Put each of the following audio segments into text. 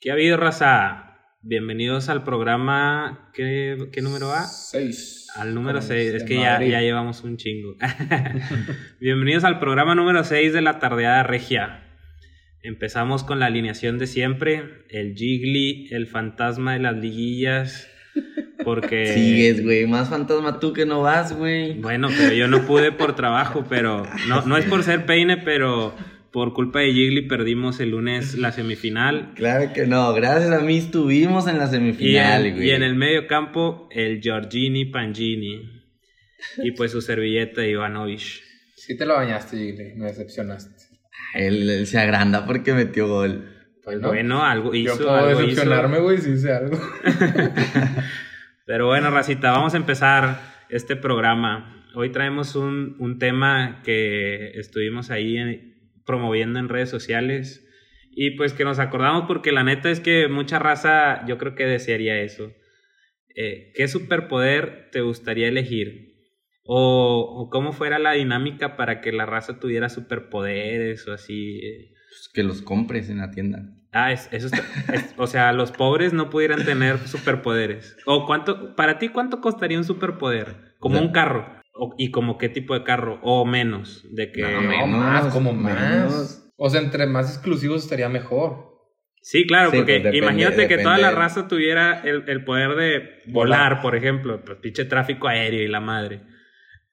¿Qué ha habido, raza? Bienvenidos al programa. ¿Qué, qué número va? Seis. Al número Como 6. de Es que ya, ya llevamos un chingo. Bienvenidos al programa número 6 de la tardeada regia. Empezamos con la alineación de siempre: el Jiggly, el fantasma de las liguillas. Porque. Sigues, güey. Más fantasma tú que no vas, güey. Bueno, pero yo no pude por trabajo, pero no, no es por ser peine, pero por culpa de Jiggly perdimos el lunes la semifinal. Claro que no. Gracias a mí estuvimos en la Y semifinal, en, güey. y en el medio campo, el Giorgini Pangini. Y pues su servilleta Ivanovich. Sí te la bañaste, Gigli. Me decepcionaste. Él, él se agranda porque metió gol. Bueno, Bueno, algo hizo. yo puedo algo decepcionarme, güey, si hice algo. Pero bueno, Racita, vamos a empezar este programa. Hoy traemos un, un tema que estuvimos ahí en- promoviendo en redes sociales y pues que nos acordamos porque la neta es que mucha raza yo creo que desearía eso. Eh, ¿Qué superpoder te gustaría elegir? O, o cómo fuera la dinámica para que la raza tuviera superpoderes o así. Pues que los compres en la tienda. Ah, es- eso está- es- o sea, los pobres no pudieran tener superpoderes. O cuánto, para ti, ¿cuánto costaría un superpoder? Como un carro. O- ¿Y como qué tipo de carro? O menos. De que. No, menos, más, como menos. más. O sea, entre más exclusivos estaría mejor. Sí, claro, Sí, porque pues, depende- imagínate que toda la raza tuviera el, el poder de volar, Volar. por ejemplo. Pues pinche tráfico aéreo y la madre.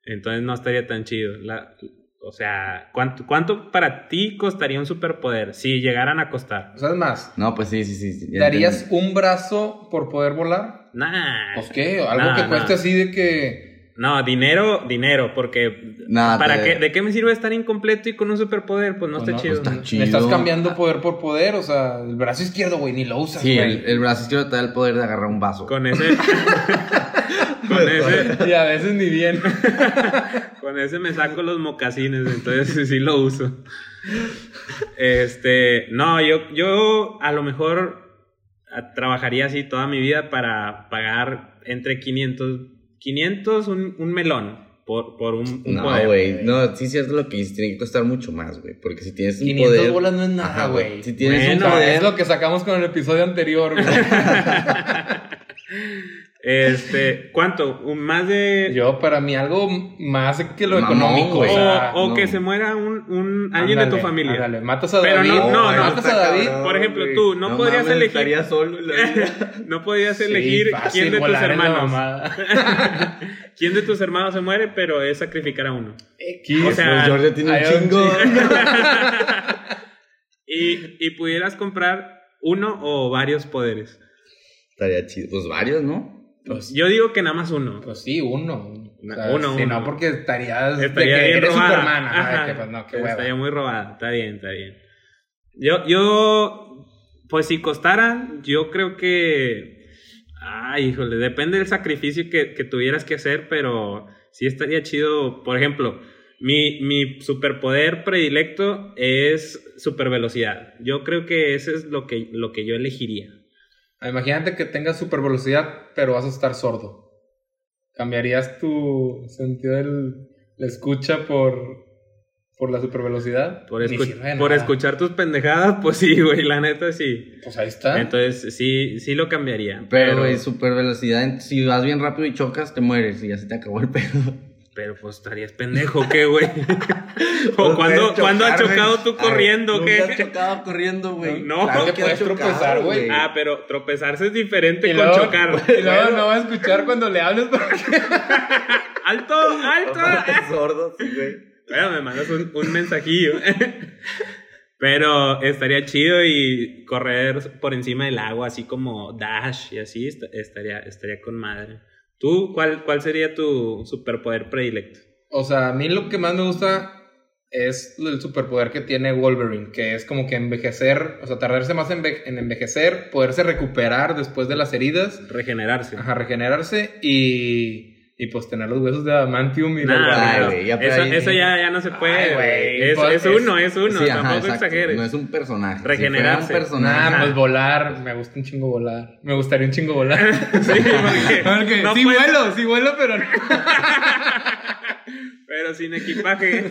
Entonces no estaría tan chido. La- o sea, ¿cuánto, ¿cuánto para ti costaría un superpoder si llegaran a costar? O sea, es más, No, pues sí, sí, sí. ¿darías entendí. un brazo por poder volar? Nah. Pues qué, algo que cueste así de que... No, dinero, dinero, porque Nah, ¿para qué, ¿de qué me sirve estar incompleto y con un superpoder? Pues no Pues está no, chido. está ¿no? chido. Me estás cambiando poder por poder, o sea, el brazo izquierdo, güey, ni lo usas, Sí, el, el brazo izquierdo te da el poder de agarrar un vaso. Con ese. con ese. Y a veces ni bien. Con ese me saco los mocasines, entonces sí lo uso. Este. No, yo, yo a lo mejor a- trabajaría así toda mi vida para pagar entre 500. 500 un, un melón por, por un, un No, poder. güey. No, sí es cierto lo que dices. Tiene que costar mucho más, güey. Porque si tienes un 500 poder... bolas no es nada, güey. Si tienes Bueno, un poder... es lo que sacamos con el episodio anterior, güey. Este. ¿Cuánto? Un- Más de. Yo, para mí, algo más que lo Mamón, económico. O, o sea, o no. que se muera un, un alguien de tu familia. ándale, matas a Pero David. no, no, no, matas a David. cabrón, por ejemplo, tú no podrías elegir- Estaría solo. No podías Sí, elegir fácil, quién de tus hermanos. quién de tus hermanos se muere, pero es sacrificar a uno. X. O sea, Pues George tiene un chingo. y, y pudieras comprar uno o varios poderes. Estaría chido. Pues varios, ¿no? Pues, Yo digo que nada más uno. pues sí, uno. O sea, Uno, sí, uno. no, porque estarías. Estaría de que bien eres robada. Superman. ajá, Ajá. de que, pues, no, qué Estaría muy robada. Está bien, está bien. Yo, yo, pues si costaran, yo creo que. Ay, híjole, depende del sacrificio que, que tuvieras que hacer, pero sí estaría chido. Por ejemplo, mi, mi superpoder predilecto es supervelocidad. Yo creo que ese es lo que, lo que yo elegiría. Imagínate que tengas super velocidad, pero vas a estar sordo. ¿Cambiarías tu sentido de la escucha por, por la super velocidad? Por, escu- por escuchar tus pendejadas, pues sí, güey, la neta sí. Pues ahí está. Entonces sí, sí lo cambiaría. Pero, güey, super velocidad. Si vas bien rápido y chocas, te mueres y ya se te acabó el pedo. Pero pues estarías pendejo, ¿qué, güey? o Pues cuando, ¿cuándo has chocado tú corriendo, ¿nunca has qué? chocado corriendo, güey? No, Claro que puedes tropezar, güey. Ah, pero tropezarse es diferente y con luego, chocar. y luego no va a escuchar cuando le hables porque ¡Alto! ¡Alto! Sordo, sí, güey. bueno, me mandas un, un mensajillo. pero estaría chido y correr por encima del agua, así como Dash y así, est- estaría, estaría con madre. ¿Tú cuál, cuál sería tu superpoder predilecto? O sea, a mí lo que más me gusta es el superpoder que tiene Wolverine, que es como que envejecer, o sea, tardarse más en, en envejecer, poderse recuperar después de las heridas, Regenerarse. ajá, regenerarse y, y pues tener los huesos de adamantium y Nah, los ya eso, ahí- eso ya, ya no se puede, Ay, güey. güey, Es, pues, es uno, es uno. Sí, ajá, tampoco exacto. exageres. No es un personaje. Regenerarse. Si un personaje. Nah, pues volar, me gusta un chingo volar. Me gustaría un chingo volar. Sí, porque Porque no sí puedes- vuelo, sí vuelo, pero no. Pero sin equipaje.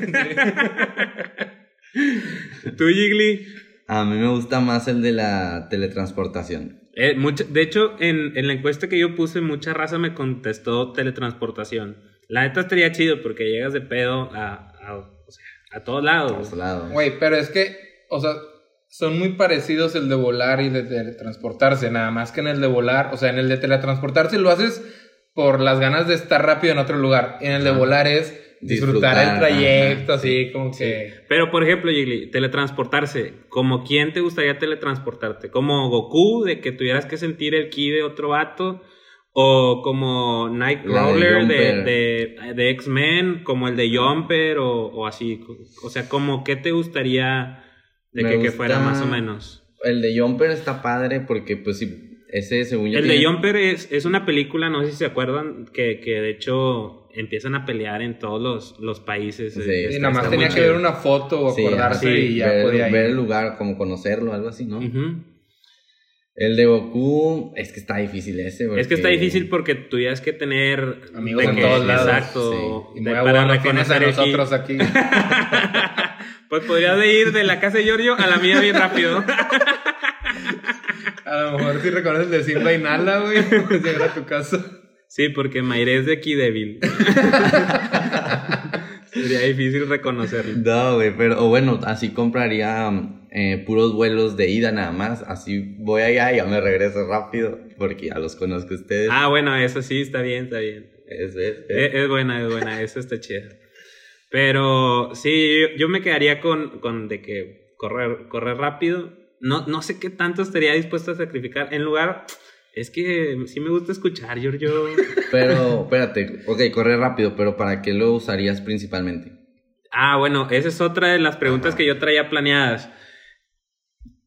Tú, Gigli. A mí me gusta más el de la teletransportación. Eh, mucha- de hecho, en, en la encuesta que yo puse, mucha raza me contestó teletransportación. La neta estaría chido porque llegas de pedo a, a, o sea, a todos lados. Güey, pero es que, o sea, son muy parecidos el de volar y de teletransportarse, nada más que en el de volar, o sea, en el de teletransportarse lo haces por las ganas de estar rápido en otro lugar, en el de volar es disfrutar, Disfrutar, el trayecto, ajá, así como que... Pero, por ejemplo, Gigli, teletransportarse. ¿Como quién te gustaría teletransportarte? ¿Como Goku, de que tuvieras que sentir el ki de otro vato? ¿O como de Nightcrawler de, de, de X-Men? ¿Como el de Jumper? O, o así. O sea, como qué te gustaría de que, que fuera más o menos? El de Jumper está padre porque, pues, sí, ese según yo. El de Jumper es, es una película, no sé si se acuerdan, que, que de hecho empiezan a pelear en todos los, los países. Sí, Eh, Y está- nada más tenía que ver una foto o Sí, acordarse sí, y ya ver, podía ir. ver el lugar, como conocerlo, algo así, ¿no? El de Goku, es que está difícil ese. Es que está porque- difícil porque tuvieras que tener Amigos de en que- todos lados. Exacto. Y de- muy para a reconocer aquí. nosotros aquí. pues podrías de ir de la casa de Giorgio a la mía bien rápido. A lo mejor si reconoces de Simba y Nala, güey, pues llegar a tu casa. Sí, porque Mayre es de aquí débil. Sería difícil reconocerlo. No, güey, pero o bueno, así compraría eh, puros vuelos de ida nada más. Así voy allá y ya me regreso rápido porque ya los conozco a ustedes. Ah, bueno, eso sí, está bien, está bien. Es, es, es. Es, es buena, es buena, eso está chido. Pero sí, yo, yo me quedaría con, con de que correr, correr rápido. No, no sé qué tanto estaría dispuesto a sacrificar. En lugar, es que sí me gusta escuchar, Giorgio. Pero, espérate, ok, correr rápido, pero ¿para qué lo usarías principalmente? Ah, bueno, esa es otra de las preguntas que yo traía planeadas.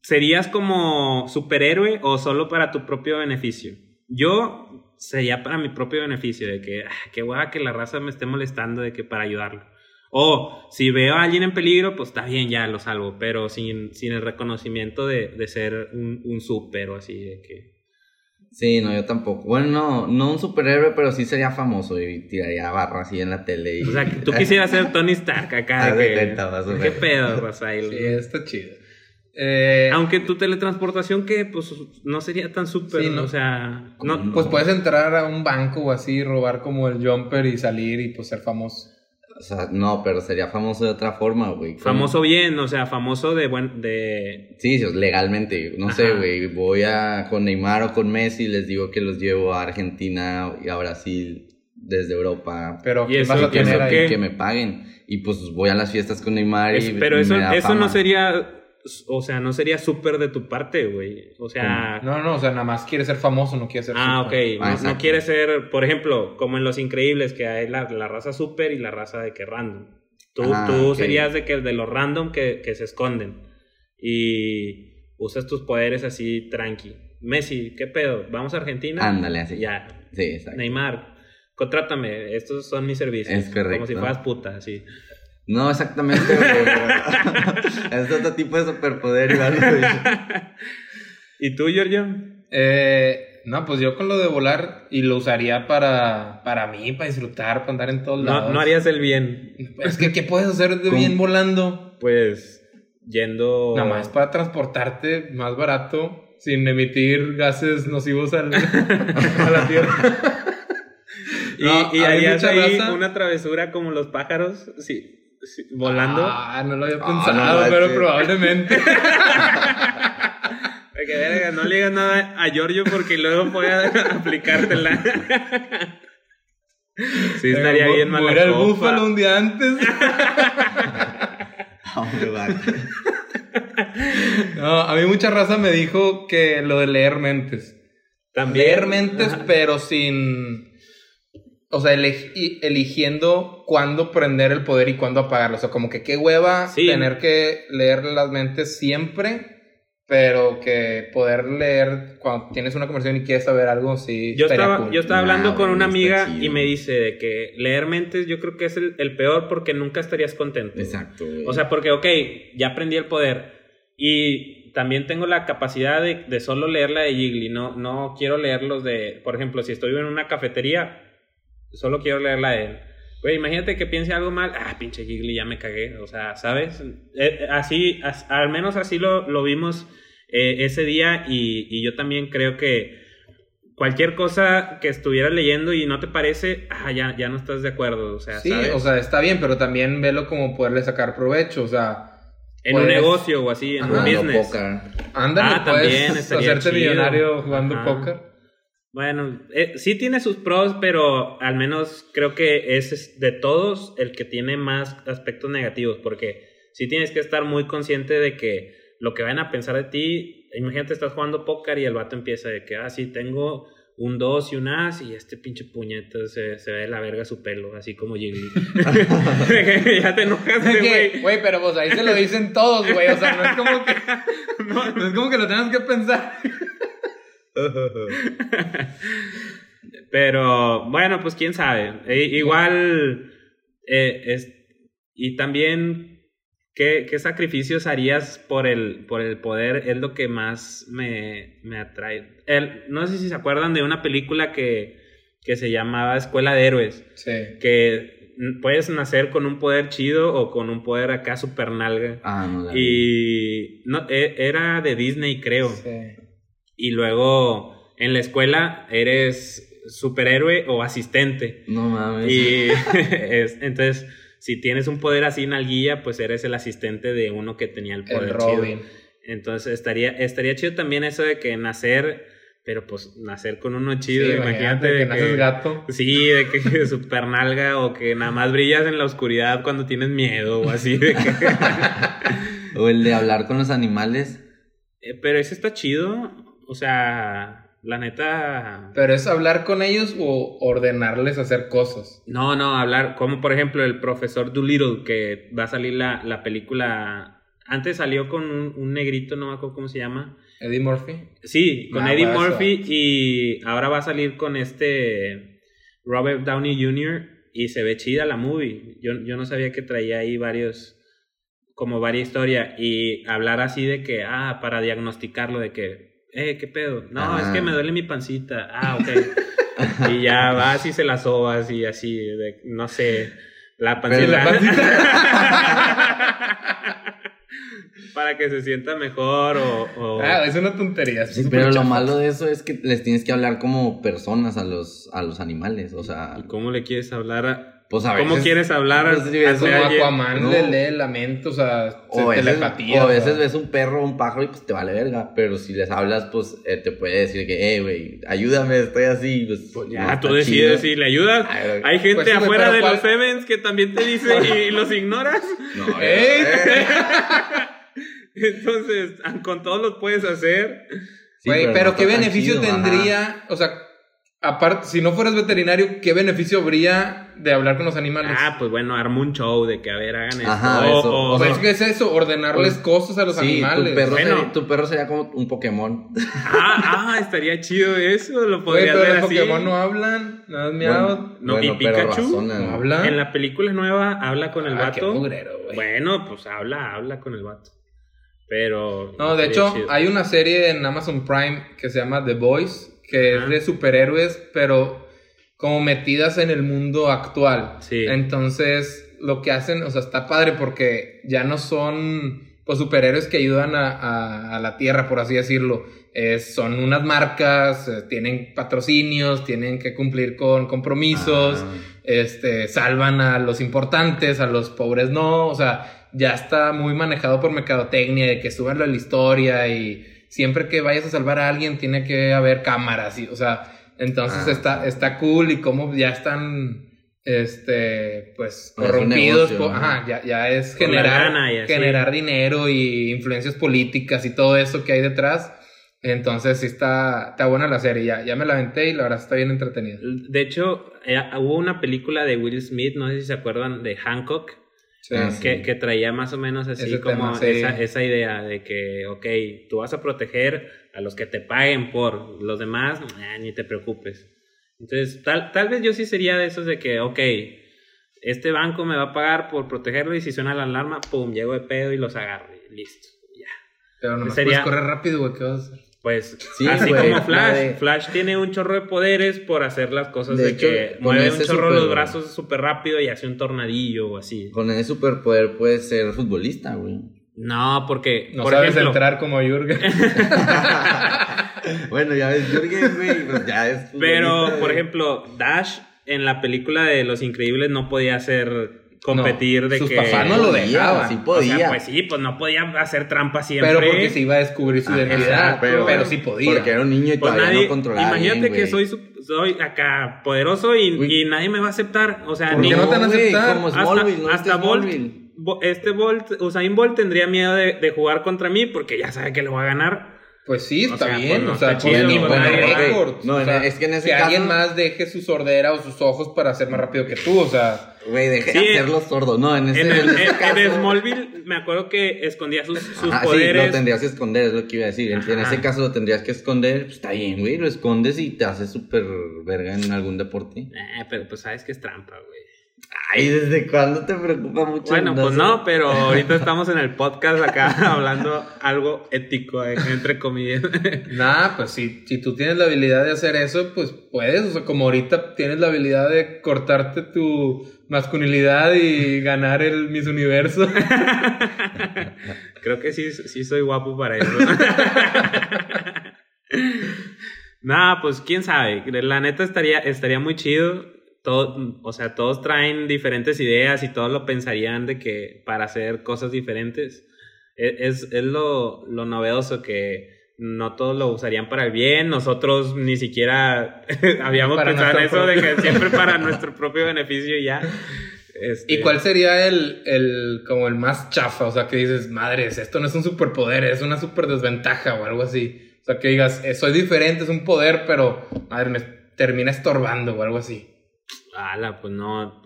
¿Serías como superhéroe o solo para tu propio beneficio? Yo sería para mi propio beneficio, de que, ah, qué guay que la raza me esté molestando, de que para ayudarlo. O si veo a alguien en peligro, pues está bien, ya lo salvo, pero sin, sin el reconocimiento de, de ser un, un super o así, de que... Sí, no, yo tampoco. Bueno, no, no un superhéroe, pero sí sería famoso y tiraría barra así en la tele. Y... O sea, tú quisieras ser Tony Stark acá, de que... ¿Qué pedo, raza? Y- Sí, está chido. Eh, Aunque tu teletransportación, que pues no sería tan súper, Sí, no. o sea, no, Pues puedes entrar a un banco o así, robar como el jumper y salir y pues ser famoso. O sea, no, pero sería famoso de otra forma, güey. Famoso bien, o sea, famoso de buen, de, Sí, sí, legalmente. No sé, güey. Voy a con Neymar o con Messi, les digo que los llevo a Argentina y a Brasil desde Europa. Pero ¿Y ¿qué eso- vas a y tener eso ahí? qué? Que me paguen. Y pues voy a las fiestas con Neymar es- y pero eso, me da eso fama. no sería, o sea, no sería súper de tu parte, güey, o sea, No, no, o sea, nada más quieres ser famoso, no quieres ser ah, ok, super. no, Ah, no exacto. quiere ser, por ejemplo, como en Los Increíbles, que hay la, la raza súper y la raza de que random. Tú, Ah, tú ok. serías de que de los random que, que se esconden y usas tus poderes así tranqui. Messi, ¿qué pedo? ¿Vamos a Argentina? Ándale, así. Ya, Sí, exacto. Neymar, contrátame, estos son mis servicios. Es correcto. Como si fueras puta, así. No, exactamente, güey. es otro tipo de superpoder igual, güey. ¿Y tú, Giorgio? Eh, no, pues yo con lo de volar y lo usaría para, para mí, para disfrutar, para andar en todos lados. No, no harías el bien. Es que, ¿qué puedes hacer de ¿Cómo? bien volando? Pues yendo. Nada más para transportarte más barato, sin emitir gases nocivos al- a la Tierra. Y, No, y harías ahí raza- una travesura como los pájaros, sí, sí, volando. Ah, no lo había Ah, pensado, no pero probablemente. De que, verga, no le digas nada a Giorgio porque luego voy a aplicártela. sí, estaría bien mal. muera el búfalo un día antes. Va. No, a mí mucha raza me dijo que lo de leer mentes. También. Leer mentes, Ajá. pero sin. O sea, eligiendo cuándo prender el poder y cuándo apagarlo. O sea, como que qué hueva Sí. tener que leer las mentes siempre, pero que poder leer cuando tienes una conversación y quieres saber algo, sí. Yo estaba, cool. yo estaba Nah, hablando con güey, una amiga y me dice de que leer mentes yo creo que es el, el peor porque nunca estarías contento. Exacto, güey. O sea, porque, ok, ya aprendí el poder y también tengo la capacidad de, de solo leer la de Jiggly. No, no quiero leer los de, por ejemplo, si estoy en una cafetería, solo quiero leer la de él. Güey, imagínate que piense algo mal. Ah, pinche Gigli, ya me cagué. O sea, ¿sabes? Eh, así, as- al menos así lo, lo vimos eh, ese día. Y, y yo también creo que cualquier cosa que estuvieras leyendo y no te parece, ah, ya, ya no estás de acuerdo. O sea, Sí, ¿sabes? o sea, está bien, pero también velo como poderle sacar provecho, o sea, en un puedes- negocio o así, en Ajá. un Jugando business. póker. ándale, Ah, también puedes hacerte chido. millonario jugando Ajá. póker. Bueno, eh, sí tiene sus pros, pero al menos creo que es de todos el que tiene más aspectos negativos, porque sí tienes que estar muy consciente de que lo que van a pensar de ti, imagínate estás jugando póker y el vato empieza de que, ah, sí, tengo un 2 y un as y este pinche puñeta se, se ve de la verga su pelo, así como Jiggly. ya te enojaste, güey. Güey, pero pues ahí se lo dicen todos, güey, o sea, no es como que, no, es como que lo tengas que pensar. Pero bueno, pues quién sabe. E- igual, eh, es, y también, ¿qué, qué sacrificios harías por el, por el poder? Es lo que más me, me atrae. El, no sé si se acuerdan de una película que, que se llamaba Escuela de Héroes, Sí. que puedes nacer con un poder chido o con un poder acá super nalga. Ah, no. Y no, e- era de Disney, creo. Sí. Y luego en la escuela eres superhéroe o asistente. No mames. Y es- entonces, si tienes un poder así en alguilla, pues eres el asistente de uno que tenía el poder El chido. Robin. Entonces estaría, estaría chido también eso de que nacer, pero pues nacer con uno chido, Sí, imagínate de que naces gato. Sí, de que super nalga o que nada más brillas en la oscuridad cuando tienes miedo o así. de que- O el de hablar con los animales. Eh, pero ese está chido. O sea, la neta. Pero es hablar con ellos o ordenarles hacer cosas. No, no, hablar. Como por ejemplo el profesor Doolittle, que va a salir la, la película. Antes salió con un, un negrito, no me acuerdo cómo se llama. Eddie Murphy. Sí, con Ah, Eddie bueno, Murphy y ahora va a salir con este Robert Downey Jr. y se ve chida la movie. Yo, yo no sabía que traía ahí varios, como varias historias y hablar así de que, ah, para diagnosticarlo de que, eh, ¿qué pedo? No, Ah. es que me duele mi pancita. Ah, ok. y ya vas y se la sobas y así, de, no sé, la pancita. Pero la para que se sienta mejor o... o- Ah, es una tontería. es Sí, pero lo malo de eso es que les tienes que hablar como personas a los, a los animales. O sea, ¿Y cómo le quieres hablar a... pues a ¿Cómo veces- quieres hablar a, pues, a es Como alguien? Aquaman No. le lee la mente, o sea, O a veces, telepatía. o a veces ves un perro o un pájaro y pues te vale verga. Pero si les hablas, pues eh, te puede decir que, eh, güey, ayúdame, estoy así. Pues, no Ya, está tú decides si le ayudas. Ay. Hay gente Pues afuera de ¿cuál? los Sevens que también te dice y los ignoras. No, ¡Eh! eh. Entonces, con todos los puedes hacer. Sí, Güey, pero, ¿qué beneficio chido, ajá. tendría? O sea, aparte, si no fueras veterinario, ¿qué beneficio habría de hablar con los animales? Ah, pues bueno, arma un show de que, a ver, hagan esto. Ajá, O- eso. o- pues, ¿qué es eso? Ordenarles Pues, cosas a los Sí, animales. tu perro, Bueno. sería, tu perro sería como un Pokémon. ah, ah, estaría chido eso. Lo podría hacer los. Pokémon no hablan, nada más miau. Bueno, No, bueno, y Pikachu, razonan. ¿No habla? En la película nueva habla con el Ah, qué vato. mugrero, güey. Bueno, pues habla, habla con el vato. Pero. No, de hecho, chido. hay una serie en Amazon Prime que se llama The Boys, que Ajá. es de superhéroes, pero como metidas en el mundo actual. Sí. Entonces, lo que hacen, o sea, está padre porque ya no son pues superhéroes que ayudan a, a- a la Tierra, por así decirlo. Son unas marcas, eh, tienen patrocinios, tienen que cumplir con compromisos Ah. este, salvan a los importantes, a los pobres no, o sea, ya está muy manejado por mercadotecnia, de que subanlo a la historia y siempre que vayas a salvar a alguien tiene que haber cámaras, y, o sea, entonces Ah. está, está cool y como ya están, este, pues, es corrompidos, negocio, po- ¿no? ajá, ya, ya es generar, y generar dinero y influencias políticas y todo eso que hay detrás. Entonces sí está, está buena la serie, ya, ya me la aventé y la verdad está bien entretenida. De hecho, eh, hubo una película de Will Smith, no sé si se acuerdan, de Hancock, Sí. Sí. que, que traía más o menos así Ese como tema, sí. esa, esa idea de que, ok, tú vas a proteger a los que te paguen por los demás, eh, ni te preocupes. Entonces, tal, tal vez yo sí sería de esos de que, ok, este banco me va a pagar por protegerlo y si suena la alarma, pum, llego de pedo y los agarro y listo, ya. Pero no Sería- puedes correr rápido, güey, ¿qué vas a hacer? Pues Sí, así güey, como Flash. de- Flash tiene un chorro de poderes por hacer las cosas De de, hecho, que mueve un chorro super- los brazos súper rápido y hace un tornadillo o así. Con ese superpoder puedes ser futbolista, güey. No, porque, No por sabes ejemplo, entrar como Jürgen. bueno, ya ves, Jürgen, güey, pues ya es futbolista, pero, por güey. ejemplo, Dash en la película de Los Increíbles no podía hacer competir No, de sus que... papás no lo Podía, dejaban. Sí O podía. sea, pues sí, pues no podía hacer trampa siempre. Pero porque se iba a descubrir su Ah, identidad. exacto. Pero, sí podía. Porque era un niño y Pues todavía nadie, no controlaba imagínate bien, que soy, su- soy acá poderoso y, nadie me va a aceptar. O sea, ¿Por ni no te van a aceptar? Como hasta, ¿no? hasta Este Bolt, Smallville. Bo- este Bolt, Usain Bolt tendría miedo de, de jugar contra mí porque ya sabe que lo va a ganar. Pues sí, O está sea, bien. o sea, está chido, ni récords. No, o sea, es que en ese que caso- alguien más deje su sordera o sus ojos para ser más rápido que tú. O sea, Güey, dejé Sí, de hacerlo sordo. No, en ese, En, el- en ese en- en caso... Smallville me acuerdo que escondía sus, sus Ah, sí, poderes. lo tendrías que esconder, es lo que iba a decir. En, ese caso lo tendrías que esconder. Pues está bien, güey, lo escondes y te haces súper verga en algún deporte. Eh, pero pues sabes que es trampa, güey. Ay, ¿desde cuándo te preocupa mucho? Bueno, pues no, pero ahorita estamos en el podcast acá hablando algo ético, eh, entre comillas. nada, pues si, si tú tienes la habilidad de hacer eso, pues puedes. O sea, como ahorita tienes la habilidad de cortarte tu masculinidad y ganar el Miss Universo. Creo que sí, sí soy guapo para eso. Nada, pues quién sabe. La neta estaría, estaría muy chido. Todo, o sea, todos traen diferentes ideas y todos lo pensarían de que para hacer cosas diferentes. E- Es, es lo, lo novedoso que no todos lo usarían para el bien. Nosotros ni siquiera habíamos Para pensado en eso nuestro de propio- que siempre para nuestro propio beneficio y ya. Este, ¿Y cuál sería el, el, como el más chafa? O sea, que dices, madres, esto no es un superpoder, es una super desventaja o algo así. O sea, que digas, eh, soy diferente, es un poder, pero, madre, me termina estorbando o algo así. Ala, pues no.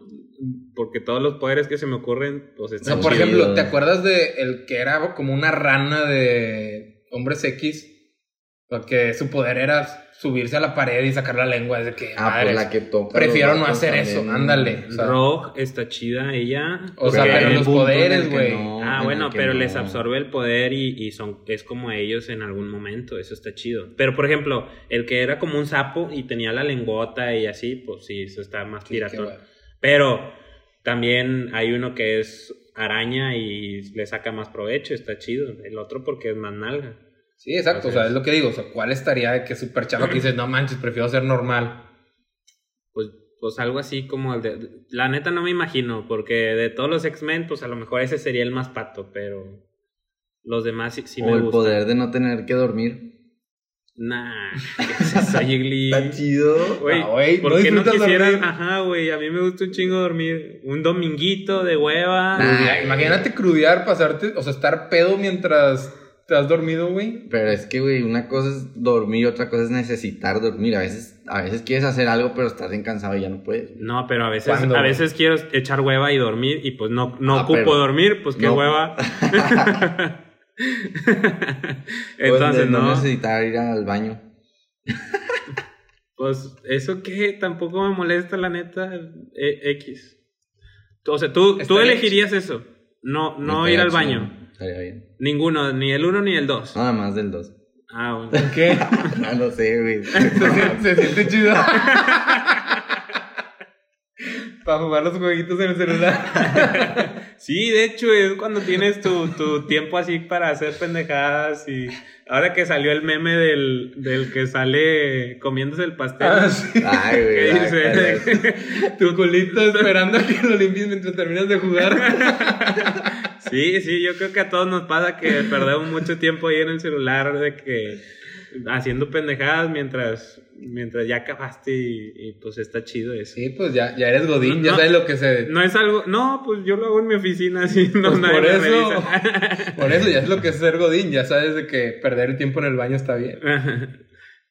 Porque todos los poderes que se me ocurren, pues están sea, por chidos. ejemplo, ¿te acuerdas de el que era como una rana de Hombres X? O sea, que su poder era subirse a la pared y sacar la lengua. Es de que, Ah, madres, pues la que toca. prefiero no hacer eso, también. ándale. O sea, Rogue está chida ella. O sea, pero los poderes, güey. no, Ah, en bueno, pero no. les absorbe el poder y, y son, es como ellos en algún momento, eso está chido. Pero, por ejemplo, el que era como un sapo y tenía la lengota y así, pues sí, eso está más sí, piratón. bueno. Pero también hay uno que es araña y le saca más provecho, está chido. El otro porque es más nalga. Sí, exacto. O sea, es lo que digo. O sea, ¿cuál estaría de que super chafa que dices, no manches, prefiero ser normal? Pues, pues algo así como el de... La neta no me imagino, porque de todos los X-Men, pues a lo mejor ese sería el más pato, pero los demás sí, sí o me el gustan. poder de no tener que dormir. Nah, ¿qué es eso, Jiggly? Está chido. Güey, Ah, güey, ¿por ¿no qué no quisieras? dormir? Ajá, güey, a mí me gusta un chingo dormir. Un dominguito de hueva. Nah. Imagínate crudear, pasarte, o sea, estar pedo mientras te has dormido, güey. Pero es que, güey, una cosa es dormir, otra cosa es necesitar dormir. A veces, a veces quieres hacer algo, pero estás bien cansado y ya no puedes. No, pero a veces, ¿Cuándo, a veces quiero echar hueva y dormir y pues no, no Ah, ocupo pero- dormir, pues qué no. hueva. Pues de Entonces, no, no. necesitar ir al baño. Pues eso que tampoco me molesta, la neta, eh, X. O sea, tú, tú elegirías eso. No, no ir al baño. Estaría bien. Ninguno, ni el uno ni el dos. Nada más del 2. Ah, bueno. ¿Por qué? no lo sé, güey. se, siente, se siente chido. Para jugar los jueguitos en el celular. Sí, de hecho, es cuando tienes tu, tu tiempo así para hacer pendejadas y ahora que salió el meme del, del que sale comiéndose el pastel. Ah, sí. Ay, güey. ¿Qué ay, dice? Tu culito esperando a que lo limpies mientras terminas de jugar. Sí, sí, yo creo que a todos nos pasa que perdemos mucho tiempo ahí en el celular de que haciendo pendejadas mientras, mientras ya acabaste y, y, pues está chido eso. Sí, pues ya, ya eres Godín, No, ya sabes lo que se. No es algo, no, pues yo lo hago en mi oficina así, no Pues nadie por me eso. Por eso ya es lo que es ser Godín, ya sabes de que perder el tiempo en el baño está bien.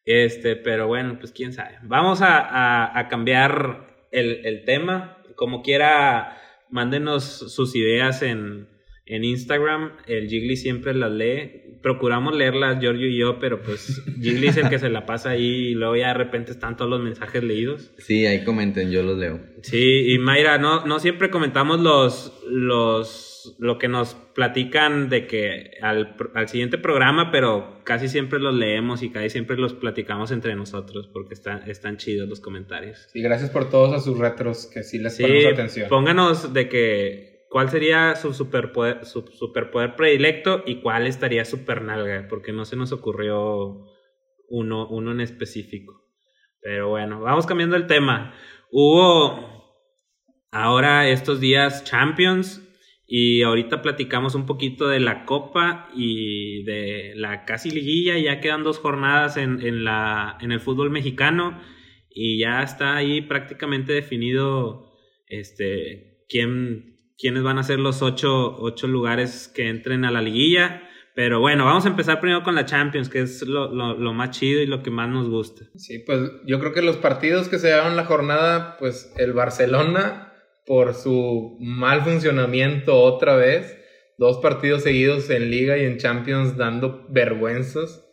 Este, pero bueno, pues quién sabe. Vamos a, a- a cambiar el, el tema. Como quiera, mándenos sus ideas en, en Instagram. El Jiggly siempre las lee. Procuramos leerlas, Giorgio y yo, pero pues Jiggly es el que se la pasa ahí y luego ya de repente están todos los mensajes leídos. Sí, ahí comenten, yo los leo. Sí, y Mayra, no, no siempre comentamos los, los lo que nos platican de que al, al, siguiente programa, pero casi siempre los leemos y casi siempre los platicamos entre nosotros porque están, están chidos los comentarios. Y gracias por todos a sus retros que sí les ponemos atención. Pónganos de que cuál sería su superpoder, su superpoder predilecto y cuál estaría super nalga, porque no se nos ocurrió uno, uno en específico. Pero bueno, vamos cambiando el tema. Hubo ahora estos días Champions y ahorita platicamos un poquito de la Copa y de la casi liguilla. Ya quedan dos jornadas en, en, la, en el fútbol mexicano y ya está ahí prácticamente definido este, quién, quiénes van a ser los ocho, ocho lugares que entren a la liguilla. Pero bueno, vamos a empezar primero con la Champions, que es lo, lo, más chido y lo que más nos gusta. Sí, pues yo creo que los partidos que se dieron la jornada, pues el Barcelona, por su mal funcionamiento otra vez, dos partidos seguidos en Liga y en Champions dando vergüenzas.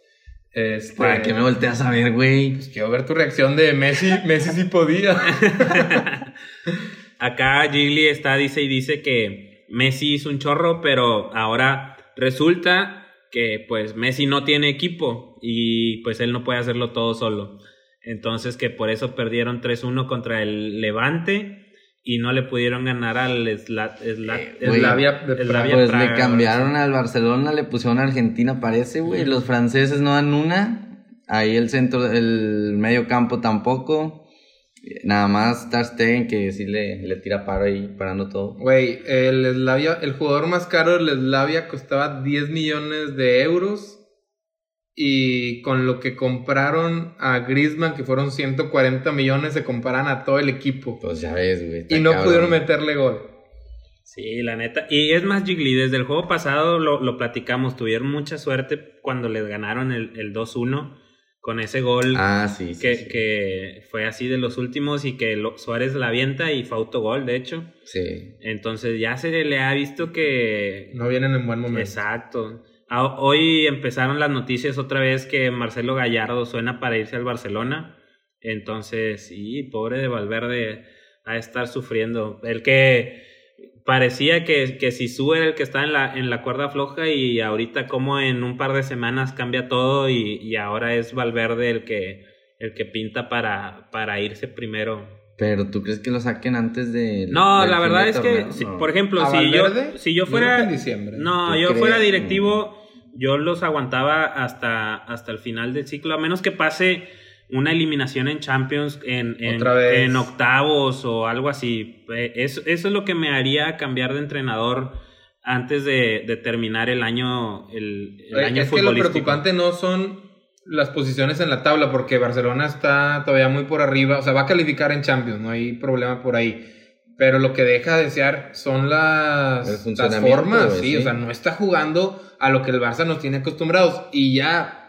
Este, ¿Para qué me volteas a ver, güey? Pues quiero ver tu reacción de Messi, Messi sí podía. Acá Gigli está, dice y dice que Messi hizo un chorro, pero ahora Resulta que pues Messi no tiene equipo y pues él no puede hacerlo todo solo. Entonces que por eso perdieron 3-1 contra el Levante y no le pudieron ganar al Slavia Pues le cambiaron al Barcelona, le pusieron a Argentina parece, güey. Los franceses no dan una. Ahí el centro, el medio campo tampoco. Nada más Ter Stegen que sí le, le tira paro ahí, parando todo. Güey, el Slavia, el jugador más caro del Slavia costaba 10 millones de euros. Y con lo que compraron a Griezmann, que fueron 140 millones, se comparan a todo el equipo. Pues ya ves, güey. Y no pudieron meterle gol. Sí, la neta. Y es más, Gigli, desde el juego pasado lo, lo platicamos. Tuvieron mucha suerte cuando les ganaron el, el 2-1 con ese gol ah, sí, que, que, fue así de los últimos y que Suárez la avienta y fue autogol, de hecho. Sí. Entonces ya se le ha visto que... No vienen en buen momento. Exacto. Hoy empezaron las noticias otra vez que Marcelo Gallardo suena para irse al Barcelona. Entonces, sí, pobre de Valverde a estar sufriendo. El que parecía que, que Sisu era el que estaba en la, en la cuerda floja y ahorita como en un par de semanas cambia todo y, y ahora es Valverde el que, el que pinta para, para irse primero. Pero tú crees que lo saquen antes de... No, la verdad es que, por ejemplo, si yo, si yo fuera... No, yo fuera directivo, yo los aguantaba hasta, hasta el final del ciclo, a menos que pase una eliminación en Champions en, en, octavos o algo así. Eh, eso, eso, es lo que me haría cambiar de entrenador antes de, de terminar el año, el, el año es que lo preocupante no son las posiciones en la tabla, porque Barcelona está todavía muy por arriba, o sea, va a calificar en Champions, no hay problema por ahí. Pero lo que deja de desear son las, las formas, sí, o sea, no está jugando a lo que el Barça nos tiene acostumbrados. Y ya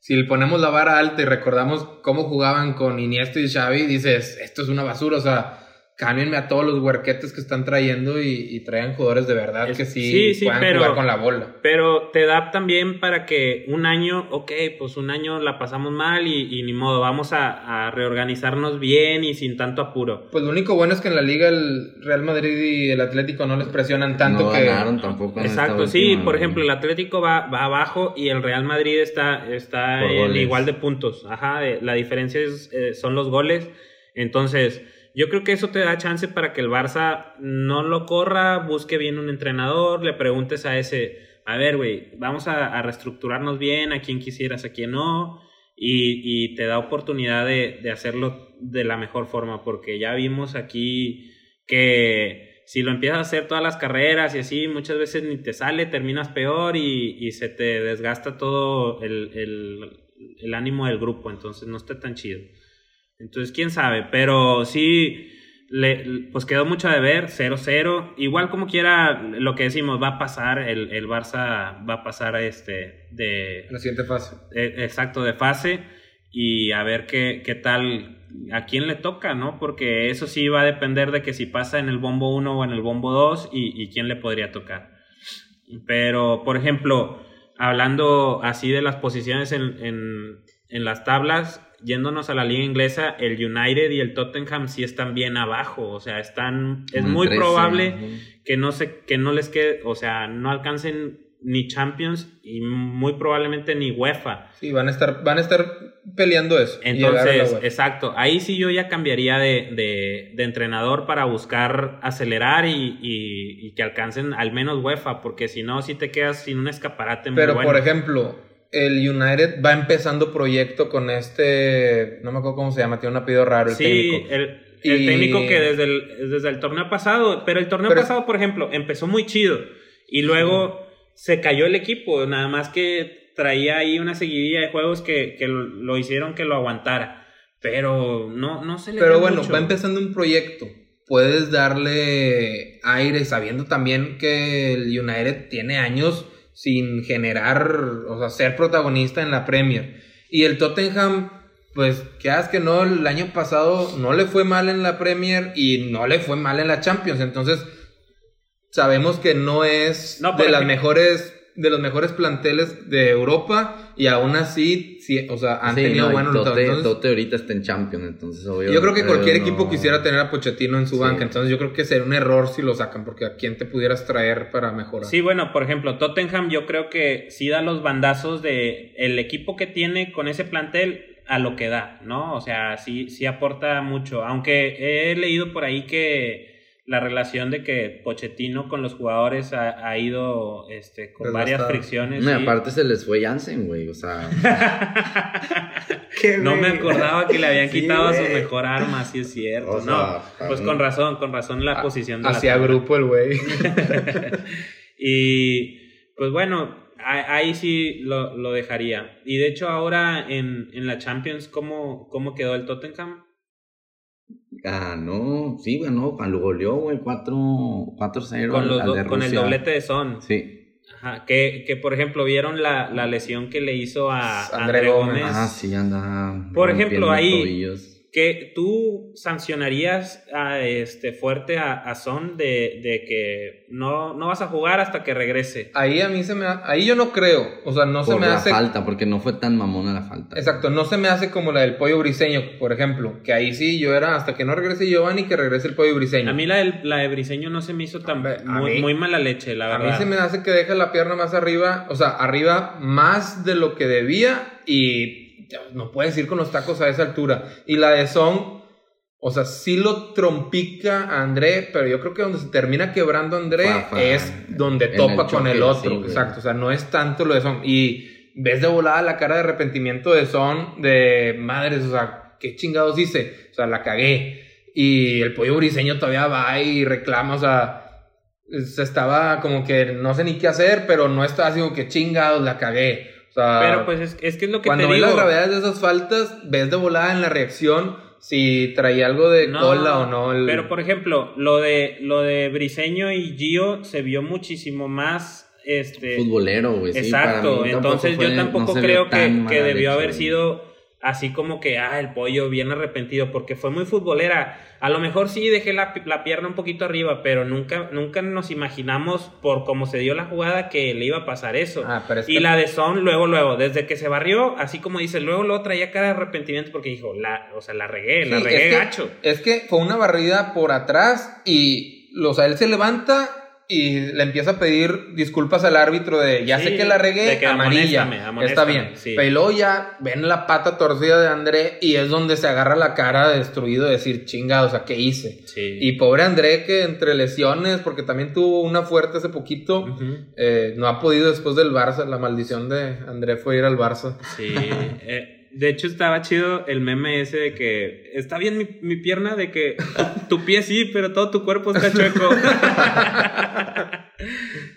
si le ponemos la vara alta y recordamos cómo jugaban con Iniesta y Xavi, dices, esto es una basura, o sea, cámbienme a todos los huerquetes que están trayendo y, traigan jugadores de verdad que sí, puedan jugar con la bola. Pero te da también para que un año, ok, pues un año la pasamos mal y, ni modo, vamos a, reorganizarnos bien y sin tanto apuro. Pues lo único bueno es que en la liga el Real Madrid y el Atlético no les presionan tanto no que... ganaron tampoco. Exacto, sí, por ejemplo, el Atlético va, va abajo y el Real Madrid está, está en igual de puntos. Ajá, la diferencia es, eh, son los goles. Entonces yo creo que eso te da chance para que el Barça no lo corra, busque bien un entrenador, le preguntes a ese, a ver, güey, vamos a, reestructurarnos bien, a quién quisieras, a quién no, y, te da oportunidad de, de, hacerlo de la mejor forma, porque ya vimos aquí que si lo empiezas a hacer todas las carreras y así, muchas veces ni te sale, terminas peor y, y se te desgasta todo el, el, el ánimo del grupo, entonces no está tan chido. Entonces, quién sabe, pero sí, le, pues quedó mucho de ver, 0-0. Igual como quiera, lo que decimos, va a pasar, el, el Barça va a pasar este de... La siguiente fase. E, exacto, de fase. Y a ver qué, qué tal, a quién le toca, ¿no? Porque eso sí va a depender de que si pasa en el bombo 1 o en el bombo 2 y, y quién le podría tocar. Pero, por ejemplo, hablando así de las posiciones en, en, en las tablas, yéndonos a la liga inglesa, el United y el Tottenham sí están bien abajo, o sea, están, es muy probable que no se, que no les quede, o sea, no alcancen ni Champions y muy probablemente ni UEFA. Sí, van a estar, van a estar peleando eso. Entonces, exacto. Ahí sí yo ya cambiaría de, de, entrenador para buscar acelerar y, y, que alcancen al menos UEFA, porque si no, si te quedas sin un escaparate Pero, por ejemplo, el United va empezando proyecto con este, no me acuerdo cómo se llama, tiene un apellido raro. El sí, el, el técnico que desde el, desde el torneo pasado, pero el torneo pasado, por ejemplo, empezó muy chido y luego se cayó el equipo, nada más que traía ahí una seguidilla de juegos que, lo hicieron que lo aguantara. Pero no, no se le Pero bueno, va empezando un proyecto. Puedes darle aire sabiendo también que el United tiene años sin generar, o sea, ser protagonista en la Premier. Y el Tottenham, pues, que que no, el año pasado no le fue mal en la Premier y no le fue mal en la Champions. Entonces, sabemos que no es de las mejores de los mejores planteles de Europa y aún así, sí, o sea, han tenido buenos resultados. Tote ahorita está en Champions, entonces obvio, Yo creo que cualquier equipo quisiera tener a Pochettino en su banca, entonces yo creo que sería un error si lo sacan, porque a quién te pudieras traer para mejorar. Sí, bueno, por ejemplo, Tottenham yo creo que sí da los bandazos de el equipo que tiene con ese plantel a lo que da, ¿no? O sea, sí, sí aporta mucho, aunque he leído por ahí que la relación de que Pochettino con los jugadores ha, ido este, con varias fricciones. No, aparte se les fue Jansen, güey, o sea. no me acordaba que le habían quitado su mejor arma, si es cierto. no, pues con razón, con razón la posición de Hacia grupo el güey. y pues bueno, ahí sí lo, lo, dejaría. Y de hecho ahora en, en la Champions, ¿cómo, ¿cómo quedó el Tottenham? Ah, no, sí, bueno, lo goleó, güey, 4-0. Con, con el doblete de Son. Sí. Ajá, que, que por ejemplo vieron la, la lesión que le hizo a André, Gómez. Ah, sí, anda. Por ejemplo, ahí que tú sancionarías a este fuerte a, Son de, de, que no, no vas a jugar hasta que regrese. Ahí a mí se me ahí yo no creo, o sea, no se me la hace falta porque no fue tan mamona la falta. Exacto, no se me hace como la del pollo briseño, por ejemplo, que ahí sí yo era hasta que no regrese Giovanni que regrese el pollo briseño. A mí la, del, la de briseño no se me hizo tan muy, muy, mala leche, la verdad. A mí se me hace que deja la pierna más arriba, o sea, arriba más de lo que debía y no puedes ir con los tacos a esa altura. Y la de Son, o sea, sí lo trompica a André, pero yo creo que donde se termina quebrando André es donde topa con el otro. Exacto, o sea, no es tanto lo de Son. Y ves de volada la cara de arrepentimiento de Son, de madres, o sea, ¿qué chingados hice? O sea, la cagué. Y el pollo briseño todavía va y reclama, o sea, se estaba como que no sé ni qué hacer, pero no estaba así como que chingados, la cagué. Pero pues es, es, que es lo que cuando te ves las gravedades de esas faltas, ves de volada en la reacción si traía algo de cola o no. Pero por ejemplo, lo de lo de Briseño y Gio se vio muchísimo más este futbolero, güey. Exacto, entonces yo tampoco creo que, que debió haber sido así como que, ah, el pollo bien arrepentido, porque fue muy futbolera. A lo mejor sí dejé la, la, pierna un poquito arriba, pero nunca, nunca nos imaginamos por cómo se dio la jugada que le iba a pasar eso. Ah, y la de Son, luego, luego, desde que se barrió, así como dice, luego, luego traía cara de arrepentimiento porque dijo, la, o sea, la regué, la regué es gacho. es que fue una barrida por atrás y, o sea, él se levanta y le empieza a pedir disculpas al árbitro de ya sé que la regué, amarilla, está bien. Pero ya ven la pata torcida de André y es donde se agarra la cara destruido de decir, chinga, o sea, ¿qué hice? Y pobre André que entre lesiones, porque también tuvo una fuerte hace poquito, eh, no ha podido después del Barça, la maldición de André fue ir al Barça. Sí, eh, de hecho, estaba chido el meme ese de que está bien mi, mi pierna, de que tu pie sí, pero todo tu cuerpo está chueco.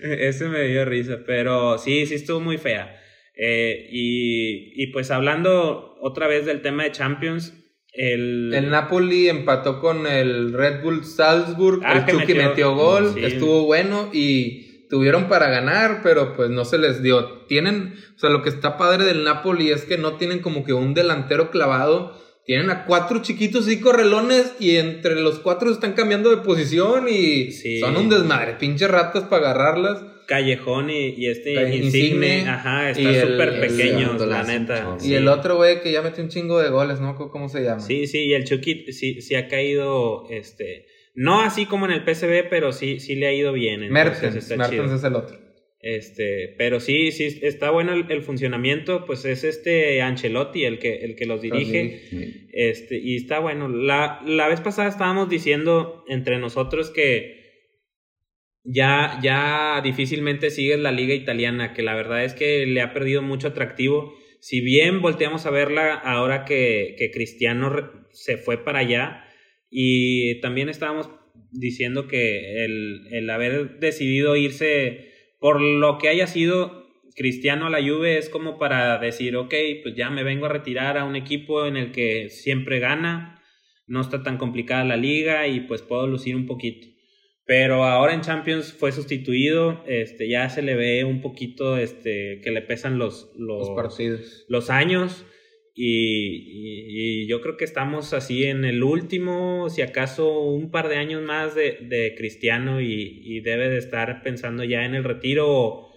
ese me dio risa, pero sí, sí estuvo muy fea. Eh, y, y, pues hablando otra vez del tema de Champions, el... el Napoli empató con el Red Bull Salzburg, ah, el Chucky metió, gol, estuvo bueno y tuvieron para ganar, pero pues no se les dio. Tienen, o sea, lo que está padre del Napoli es que no tienen como que un delantero clavado, tienen a cuatro chiquitos y correlones y entre los cuatro están cambiando de posición y son un desmadre, pinche ratas para agarrarlas. Callejón y, este insigne, ajá, está súper pequeño, la neta. Y el otro güey que ya metió un chingo de goles, ¿no? ¿Cómo se llama? Sí, sí, y el Chucky sí, sí ha caído, este, no así como en el PCB, pero sí, sí le ha ido bien. Mertens, Mertens es el otro. Este, pero sí, sí, está bueno el, funcionamiento, pues es este Ancelotti el que, el que los dirige. Este, y está bueno. La, la vez pasada estábamos diciendo entre nosotros que ya, ya difícilmente sigues la liga italiana, que la verdad es que le ha perdido mucho atractivo. Si bien volteamos a verla ahora que, que Cristiano se fue para allá, y también estábamos diciendo que el, el haber decidido irse por lo que haya sido Cristiano a la Juve es como para decir, ok, pues ya me vengo a retirar a un equipo en el que siempre gana, no está tan complicada la liga y pues puedo lucir un poquito. Pero ahora en Champions fue sustituido, este, ya se le ve un poquito este, que le pesan los, los, partidos. Los años. Y, yo creo que estamos así en el último, si acaso un par de años más de, Cristiano y, debe de estar pensando ya en el retiro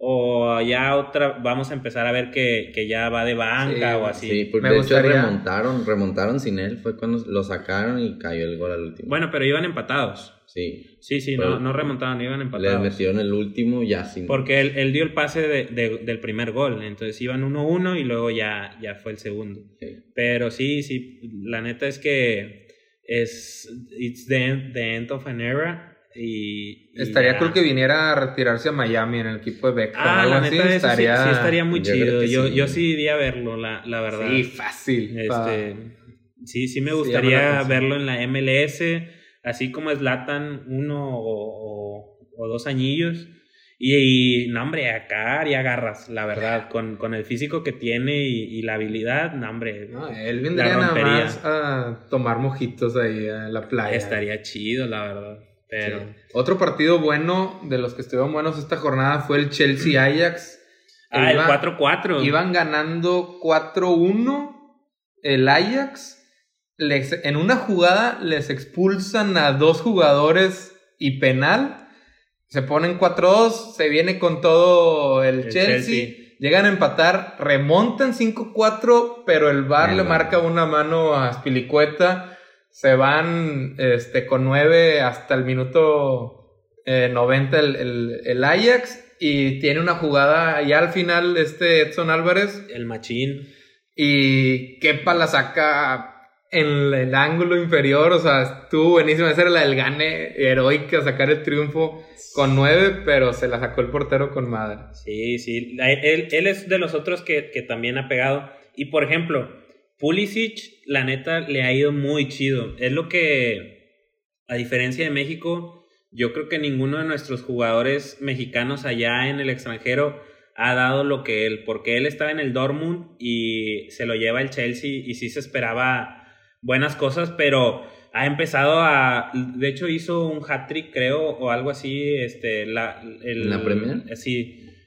o, ya otra, vamos a empezar a ver que, ya va de banca o así. Sí, porque de hecho remontaron, remontaron sin él, fue cuando lo sacaron y cayó el gol al último. Bueno, pero iban empatados. Sí. Sí, sí, no, no remontaban, iban empatados. Le metieron el último ya sin. Porque él, dio el pase de, del primer gol, entonces iban 1-1 y luego ya, ya fue el segundo. Pero sí, sí, la neta es que es. It's the end, of an era. Y, estaría cool que viniera a retirarse a Miami en el equipo de Beckham. Ah, la neta estaría, sí, estaría muy chido. Yo, yo sí iría a verlo, la, la verdad. Sí, fácil. Este, sí, sí me gustaría verlo en la MLS así como es Latan uno o, dos añillos. Y, no, hombre, acá haría garras, la verdad, con, con el físico que tiene y, la habilidad, no, hombre. él vendría nada más a tomar mojitos ahí a la playa. Estaría chido, la verdad. Pero... Otro partido bueno, de los que estuvieron buenos esta jornada, fue el Chelsea-Ajax. Ah, el 4-4. Iban ganando 4-1 el Ajax en una jugada les expulsan a dos jugadores y penal. Se ponen 4-2, se viene con todo el, Chelsea, Llegan a empatar, remontan 5-4, pero el VAR le marca una mano a Spilicueta. Se van este, con 9 hasta el minuto 90 eh, el, el, Ajax. Y tiene una jugada ya al final este Edson Álvarez. El machín. Y Kepa la saca en el ángulo inferior, o sea, estuvo buenísima. Esa era la del gane heroica, sacar el triunfo con nueve, pero se la sacó el portero con madre. Sí, sí. Él, él es de los otros que, que, también ha pegado. Y por ejemplo, Pulisic, la neta, le ha ido muy chido. Es lo que, a diferencia de México, yo creo que ninguno de nuestros jugadores mexicanos allá en el extranjero ha dado lo que él, porque él estaba en el Dortmund y se lo lleva el Chelsea y sí se esperaba buenas cosas, pero ha empezado a. De hecho, hizo un hat-trick, creo, o algo así. Este, la, el, ¿La Premier?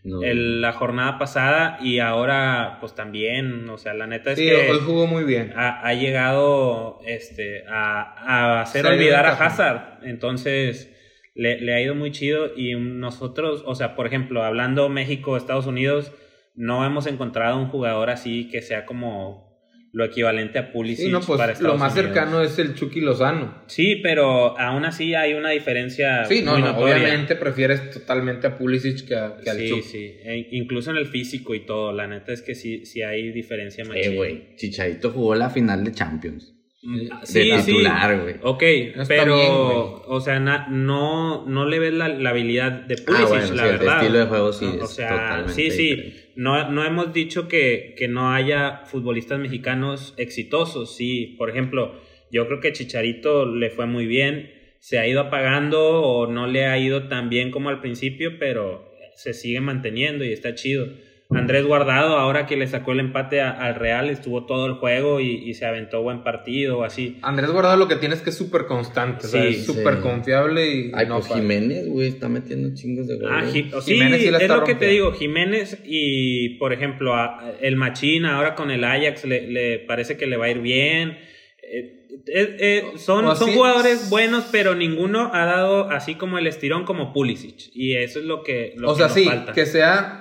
La jornada pasada y ahora pues también, o sea, la neta es sí, que hoy jugó muy bien. Ha, llegado este, a, a hacer olvidar a Hazard, entonces le, le, ha ido muy chido y nosotros, o sea, por ejemplo, hablando México, Estados Unidos, no hemos encontrado un jugador así que sea como lo equivalente a Pulisic sí, no, pues, Lo más cercano es el Chucky Lozano. Sí, pero aún así hay una diferencia. Sí, no, no obviamente prefieres totalmente a Pulisic que, que al Chucky. Sí, sí, e incluso en el físico y todo. La neta es que sí, sí hay diferencia más. Eh, güey, Chicharito jugó la final de Champions. Mm, sí, sí. güey. Ok, pero, o sea, no, no le ves la, habilidad de ah, Pulisic, la verdad. El estilo de juego sí o sea, sí, sí. No, no hemos dicho que, que no haya futbolistas mexicanos exitosos. Sí, por ejemplo, yo creo que Chicharito le fue muy bien. Se ha ido apagando o no le ha ido tan bien como al principio, pero se sigue manteniendo y está chido. Andrés Guardado, ahora que le sacó el empate al Real, estuvo todo el juego y, se aventó buen partido así. Andrés Guardado lo que tiene es que es súper constante, sí, es súper confiable y Ay, pues Jiménez, güey, está metiendo chingos de goles. Ah, sí, es lo que te digo, Jiménez y, por ejemplo, el Machín ahora con el Ajax le, parece que le va a ir bien. Eh, eh, eh, son, son jugadores buenos, pero ninguno ha dado así como el estirón como Pulisic. Y eso es lo que, lo o sea, sí, que sea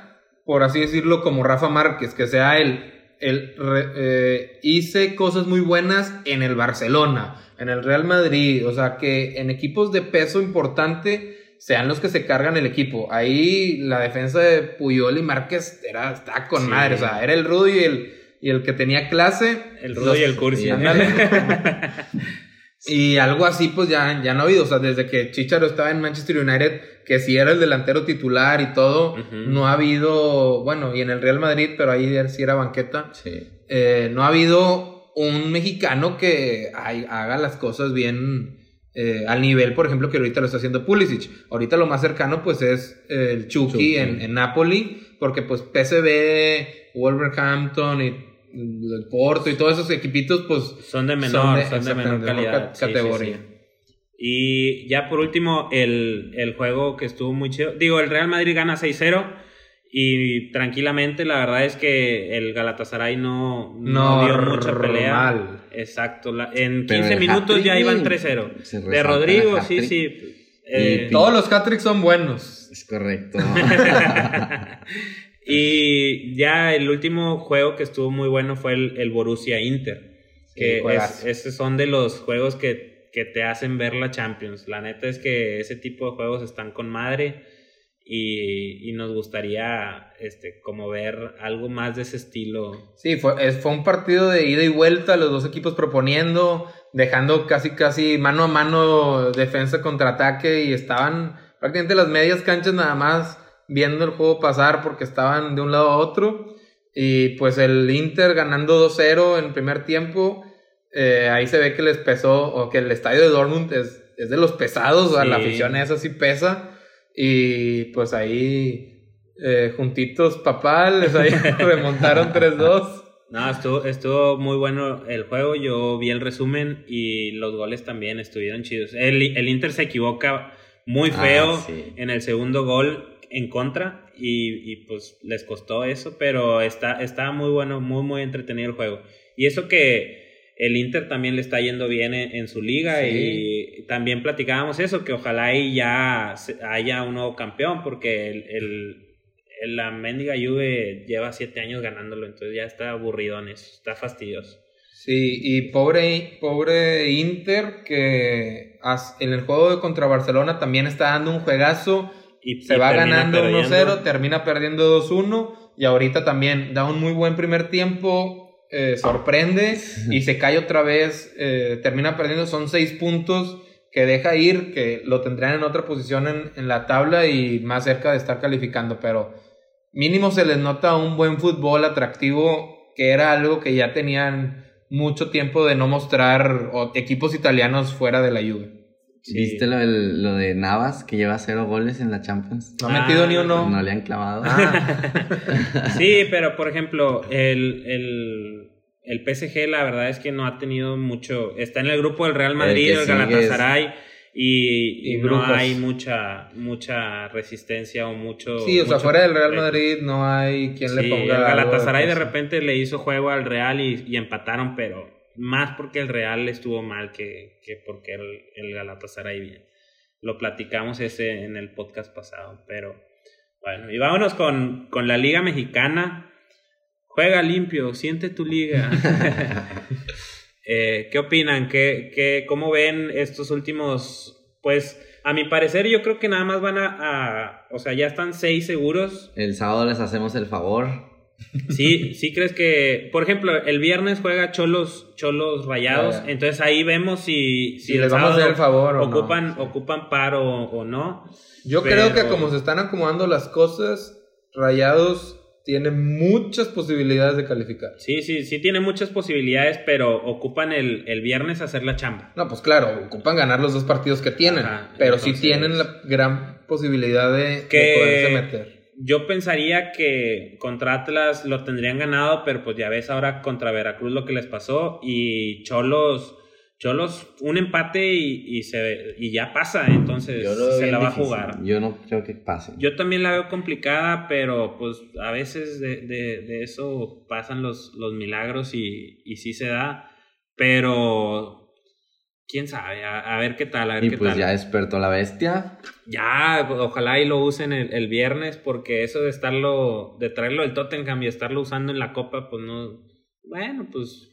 por así decirlo, como Rafa Márquez, que sea él, el, eh, hice cosas muy buenas en el Barcelona, en el Real Madrid, o sea, que en equipos de peso importante sean los que se cargan el equipo. Ahí la defensa de Puyol y Márquez era, estaba con madre, o sea, era el Rudo y el, y el que tenía clase. El Rudo y el Cursi. Y algo así, pues ya, ya no ha habido. O sea, desde que Chicharo estaba en Manchester United, que sí era el delantero titular y todo, no ha habido, bueno, y en el Real Madrid, pero ahí sí era banqueta. Eh, no ha habido un mexicano que haga las cosas bien eh, al nivel, por ejemplo, que ahorita lo está haciendo Pulisic. Ahorita lo más cercano, pues, es el Chucky, En, en Napoli, porque, pues, PSV, Wolverhampton y el Porto y todos esos equipitos, pues. Son de menor, son de, menor calidad. categoría. Y ya por último, el, el, juego que estuvo muy chido. Digo, el Real Madrid gana 6-0. Y tranquilamente, la verdad es que el Galatasaray no, no, dio mucha pelea. Exacto. en 15 minutos ya iban 3-0. De Rodrigo, sí, sí. Eh, todos los hat son buenos. Es correcto. Y ya el último juego que estuvo muy bueno fue el, Borussia Inter. Que esos son de los juegos que, que, te hacen ver la Champions. La neta es que ese tipo de juegos están con madre. Y, y nos gustaría este como ver algo más de ese estilo. Sí, fue, fue un partido de ida y vuelta, los dos equipos proponiendo, dejando casi casi mano a mano defensa contra ataque y estaban prácticamente las medias canchas nada más viendo el juego pasar porque estaban de un lado a otro. Y pues el Inter ganando 2-0 en el primer tiempo, eh, ahí se ve que les pesó, o que el estadio de Dortmund es, es de los pesados, la afición esa sí pesa. Y pues ahí, eh, juntitos papales, ahí remontaron 3-2. No, estuvo, estuvo muy bueno el juego. Yo vi el resumen y los goles también estuvieron chidos. El, el Inter se equivoca muy ah, feo en el segundo gol en contra y, pues les costó eso, pero está, está muy bueno, muy, muy entretenido el juego. Y eso que el Inter también le está yendo bien en, su liga y también platicábamos eso, que ojalá ahí ya haya un nuevo campeón, porque el, el, la mendiga Juve lleva siete años ganándolo, entonces ya está aburrido en eso, está fastidioso. Sí, y pobre, pobre Inter que en el juego de contra Barcelona también está dando un juegazo y se va ganando 1-0, termina perdiendo 2-1 y ahorita también da un muy buen primer tiempo, eh, sorprende y se cae otra vez, eh, termina perdiendo, son 6 puntos que deja ir, que lo tendrían en otra posición en, en, la tabla y más cerca de estar calificando, pero mínimo se les nota un buen fútbol atractivo, que era algo que ya tenían mucho tiempo de no mostrar equipos italianos fuera de la ¿Viste lo, lo, de Navas, que lleva cero goles en la Champions? No ha metido ni uno. No le han clavado. Ah. sí, pero por ejemplo, el, el, el, PSG la verdad es que no ha tenido mucho... Está en el grupo del Real Madrid, el, Galatasaray, y, y, no hay mucha, mucha resistencia o mucho... Sí, o sea, fuera del Real Madrid no hay quien le ponga... El Galatasaray de, de repente le hizo juego al Real y, y empataron, pero más porque el Real estuvo mal que, que porque el, el Galatasaray bien. Lo platicamos ese en el podcast pasado, pero bueno, y vámonos con, con la Liga Mexicana. Juega limpio, siente tu liga. eh, ¿Qué opinan? ¿Qué, qué, ¿Cómo ven estos últimos? Pues a mi parecer yo creo que nada más van a, a, o sea, ya están seis seguros. El sábado les hacemos el favor. Sí, sí crees que, por ejemplo, el viernes juega Cholos, Cholos Rayados, entonces ahí vemos si, si, les vamos a hacer el favor o ocupan, ocupan paro o, no. Yo creo que como se están acomodando las cosas, Rayados tiene muchas posibilidades de calificar. Sí, sí, sí tiene muchas posibilidades, pero ocupan el, el viernes hacer la chamba. No, pues claro, ocupan ganar los dos partidos que tienen, pero sí tienen la gran posibilidad de, que, poderse meter yo pensaría que contra Atlas lo tendrían ganado, pero pues ya ves ahora contra Veracruz lo que les pasó y Cholos, Cholos un empate y, se, y ya pasa, entonces se la va a jugar. Yo no creo que pase. Yo también la veo complicada, pero pues a veces de, de, eso pasan los, los milagros y, y sí se da, pero quién sabe, a, ver qué tal, a ver y qué pues ya despertó la bestia. Ya, ojalá y lo usen el, viernes, porque eso de estarlo, de traerlo del Tottenham y estarlo usando en la copa, pues no, bueno, pues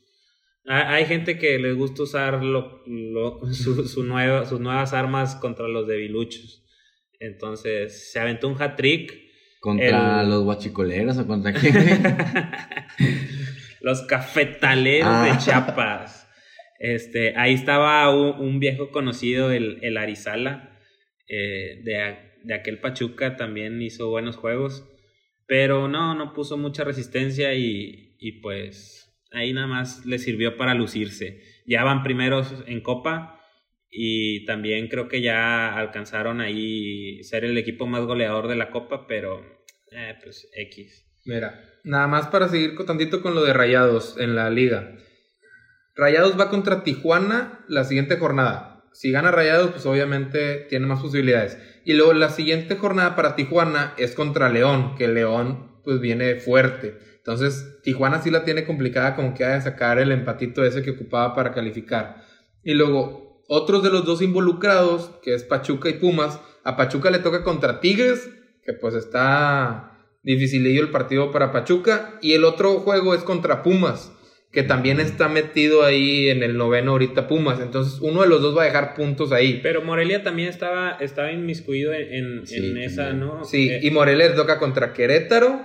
hay gente que les gusta usar lo, su, sus nuevas armas contra los debiluchos. Entonces, se aventó un hat-trick. ¿Contra los guachicoleros o contra quién? los cafetaleros de ah. Chiapas. Este, ahí estaba un, viejo conocido, el, el Arizala, eh, de, aquel Pachuca, también hizo buenos juegos, pero no, no puso mucha resistencia y, y pues ahí nada más le sirvió para lucirse. Ya van primeros en Copa y también creo que ya alcanzaron ahí ser el equipo más goleador de la Copa, pero eh, pues X. Mira, nada más para seguir tantito con lo de Rayados en la liga. Rayados va contra Tijuana la siguiente jornada. Si gana Rayados, pues obviamente tiene más posibilidades. Y luego la siguiente jornada para Tijuana es contra León, que León pues viene fuerte. Entonces Tijuana sí la tiene complicada como que de sacar el empatito ese que ocupaba para calificar. Y luego otros de los dos involucrados, que es Pachuca y Pumas, a Pachuca le toca contra Tigres, que pues está dificilillo el partido para Pachuca. Y el otro juego es contra Pumas que también está metido ahí en el noveno ahorita Pumas. Entonces, uno de los dos va a dejar puntos ahí. Pero Morelia también estaba, estaba inmiscuido en, esa, ¿no? Sí, eh, y Morelia le toca contra Querétaro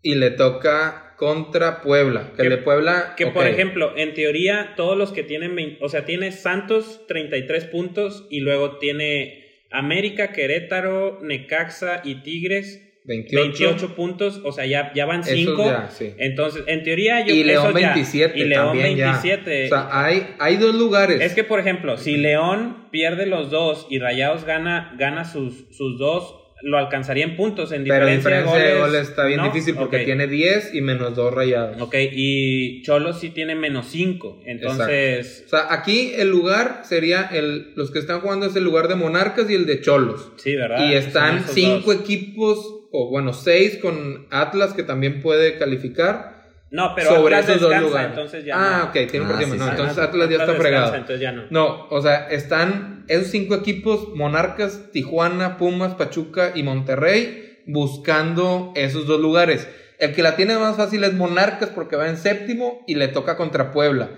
y le toca contra Puebla. Que, de Puebla. Que por ejemplo, en teoría, todos los que tienen. O sea, tiene Santos 33 puntos y luego tiene América, Querétaro, Necaxa y Tigres 28. puntos, o sea, ya, ya van 5. Entonces, en teoría yo Y León 27 y León 27. O sea, hay, hay dos lugares. Es que, por ejemplo, si León pierde los dos y Rayados gana, gana sus, sus dos, lo alcanzaría en puntos. En diferencia, Pero diferencia de goles, está bien difícil porque tiene 10 y menos 2 rayados. Ok, y Cholos sí tiene menos 5. Entonces. O sea, aquí el lugar sería el. Los que están jugando es el lugar de Monarcas y el de Cholos. Sí, ¿verdad? Y están 5 equipos o bueno, seis con Atlas que también puede calificar. No, pero sobre Atlas esos dos lugares. Entonces ya ah, ok, tiene un ah, no, entonces Atlas, ya está fregado. Entonces ya no. no, o sea, están esos cinco equipos, Monarcas, Tijuana, Pumas, Pachuca y Monterrey, buscando esos dos lugares. El que la tiene más fácil es Monarcas porque va en séptimo y le toca contra Puebla.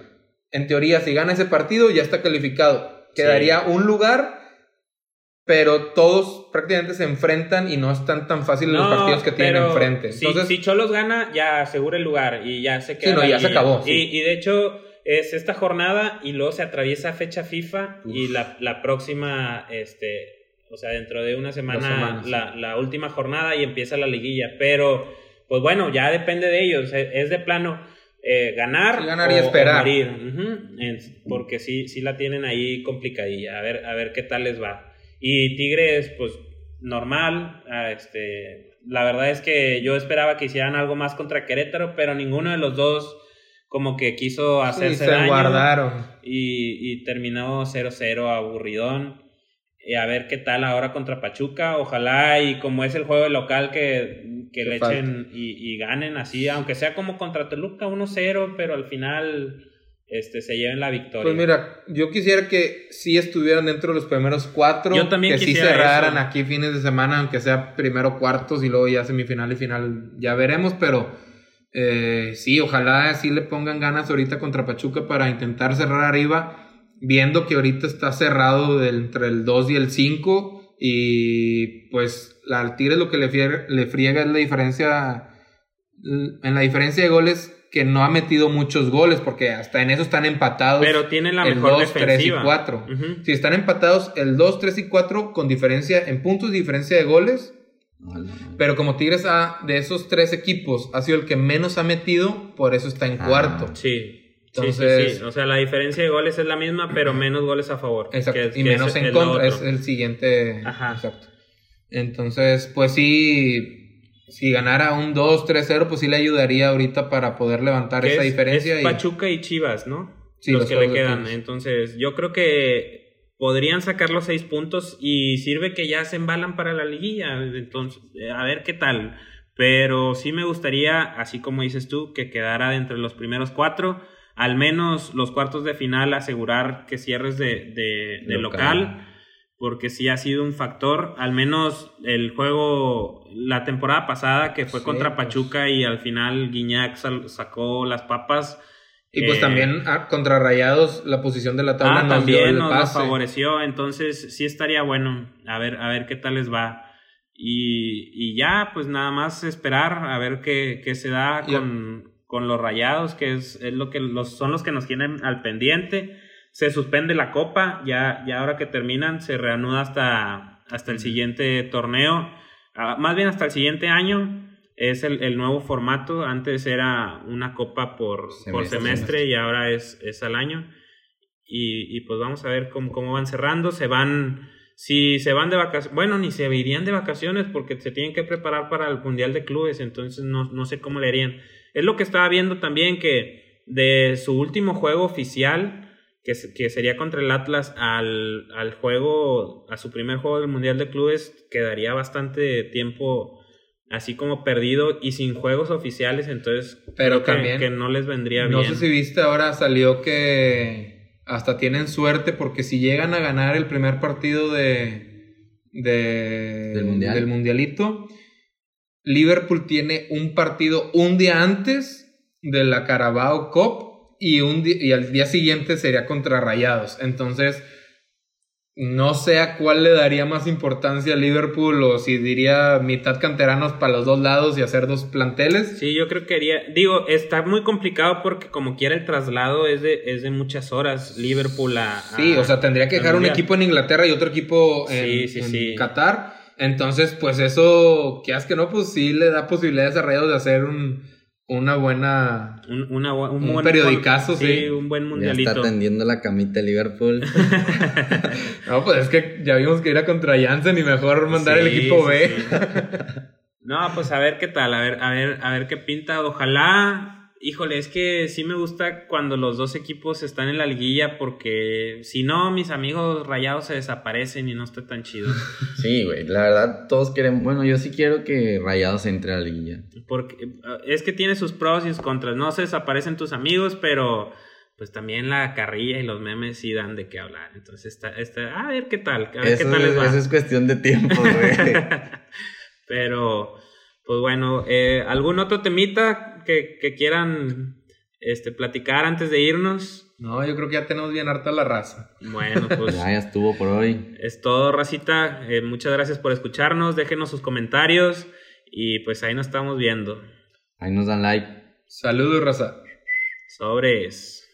En teoría, si gana ese partido, ya está calificado. Quedaría un lugar pero todos prácticamente se enfrentan y no están tan fáciles los partidos que tienen enfrente. Entonces, si, Cholos gana, ya asegura el lugar y ya se queda. Sí, no, ya se acabó. Y, de hecho, es esta jornada y luego se atraviesa fecha FIFA y la, la, próxima, este, o sea, dentro de una semana, la, la, última jornada y empieza la liguilla. Pero, pues bueno, ya depende de ellos. Es de plano. Eh, ganar, ganar y esperar. porque sí, sí la tienen ahí complicadilla. A ver, a ver qué tal les va. Y Tigres, pues normal. Ah, este, la verdad es que yo esperaba que hicieran algo más contra Querétaro, pero ninguno de los dos como que quiso hacerse se guardaron. Y, y terminó 0-0 aburridón. Y a ver qué tal ahora contra Pachuca. Ojalá y como es el juego local que, que le echen y, y, ganen así, aunque sea como contra Toluca 1-0, pero al final este, se lleven la victoria. Pues mira, yo quisiera que sí estuvieran dentro de los primeros cuatro. Yo también que sí cerraran aquí fines de semana, aunque sea primero cuartos y luego ya semifinal y final, ya veremos, pero eh, sí, ojalá sí le pongan ganas ahorita contra Pachuca para intentar cerrar arriba, viendo que ahorita está cerrado entre el 2 y el 5 y pues la Tigres lo que le, le friega es la diferencia, en la diferencia de goles que no ha metido muchos goles, porque hasta en eso están empatados. Pero tienen la el mejor 2, 3 y 4. Si están empatados el 2, 3 y 4 con diferencia en puntos y diferencia de goles. Pero como Tigres ha, de esos tres equipos ha sido el que menos ha metido, por eso está en ah. cuarto. Sí. Entonces, sí, O sea, la diferencia de goles es la misma, pero menos goles a favor. Exacto. y menos en contra. Es el siguiente. Ajá. Exacto. Entonces, pues sí, si ganara un 2-3-0, pues sí le ayudaría ahorita para poder levantar esa diferencia. Es Pachuca y Chivas, ¿no? Sí, los, que le quedan. Entonces, yo creo que podrían sacar los seis puntos y sirve que ya se embalan para la liguilla. Entonces, a ver qué tal. Pero sí me gustaría, así como dices tú, que quedara entre los primeros cuatro, al menos los cuartos de final, asegurar que cierres de, de, local. Porque sí ha sido un factor, al menos el juego, la temporada pasada que fue contra pues. Pachuca y al final Guiñac sacó las papas. Y pues eh, también ah, contra Rayados la posición de la tabla ah, también nos favoreció, entonces sí estaría bueno a ver a ver qué tal les va. Y, ya, pues nada más esperar a ver qué, qué se da con, con, los rayados, que es, es, lo que los, son los que nos tienen al pendiente. Se suspende la copa, ya, ya ahora que terminan, se reanuda hasta, hasta el siguiente torneo, ah, más bien hasta el siguiente año. Es el, el nuevo formato, antes era una copa por semestre, por semestre, y ahora es, es al año. Y, y pues vamos a ver cómo, cómo van cerrando, se van si se van de vacaciones, bueno, ni se irían de vacaciones porque se tienen que preparar para el Mundial de Clubes, entonces no, no sé cómo le harían. Es lo que estaba viendo también que de su último juego oficial, que, que sería contra el Atlas, al, al juego, a su primer juego del Mundial de Clubes, quedaría bastante tiempo así como perdido y sin juegos oficiales, entonces pero también que, no les vendría bien. No sé si viste ahora salió que hasta tienen suerte porque si llegan a ganar el primer partido de, del, mundialito, Liverpool tiene un partido un día antes de la Carabao Cup y, un y al día siguiente sería contra Rayados. Entonces, no sé a cuál le daría más importancia a Liverpool o si diría mitad canteranos para los dos lados y hacer dos planteles. Sí, yo creo que haría. Digo, está muy complicado porque como quiera el traslado es de, es de muchas horas. Liverpool a. sí, o sea, tendría que dejar un equipo en Inglaterra y otro equipo en, Qatar. Entonces, pues eso, que que no, pues sí le da posibilidades a Rayados de hacer un una buena. Un, un, buen, periodicazo, sí, Un buen mundialito. Ya está tendiendo la camita de Liverpool. no, pues es que ya vimos que era contra Janssen y mejor mandar el equipo B. no, pues a ver qué tal, a ver, a ver, a ver qué pinta. Ojalá Híjole, es que sí me gusta cuando los dos equipos están en la liguilla porque si no, mis amigos rayados se desaparecen y no está tan chido. Sí, güey, la verdad todos quieren, bueno, yo sí quiero que rayados entre a la liguilla. Porque es que tiene sus pros y sus contras, no se desaparecen tus amigos, pero pues también la carrilla y los memes sí dan de qué hablar. Entonces, está, está, a ver qué tal, a ver qué tal les va. Eso es cuestión de tiempo, güey. pero, pues bueno, eh, ¿algún otro temita que, quieran este, platicar antes de irnos? No, yo creo que ya tenemos bien harta la raza. Bueno, pues. ya, estuvo por hoy. Es todo, racita. Eh, muchas gracias por escucharnos. Déjenos sus comentarios. Y pues ahí nos estamos viendo. Ahí nos dan like. Saludos, raza. Sobres.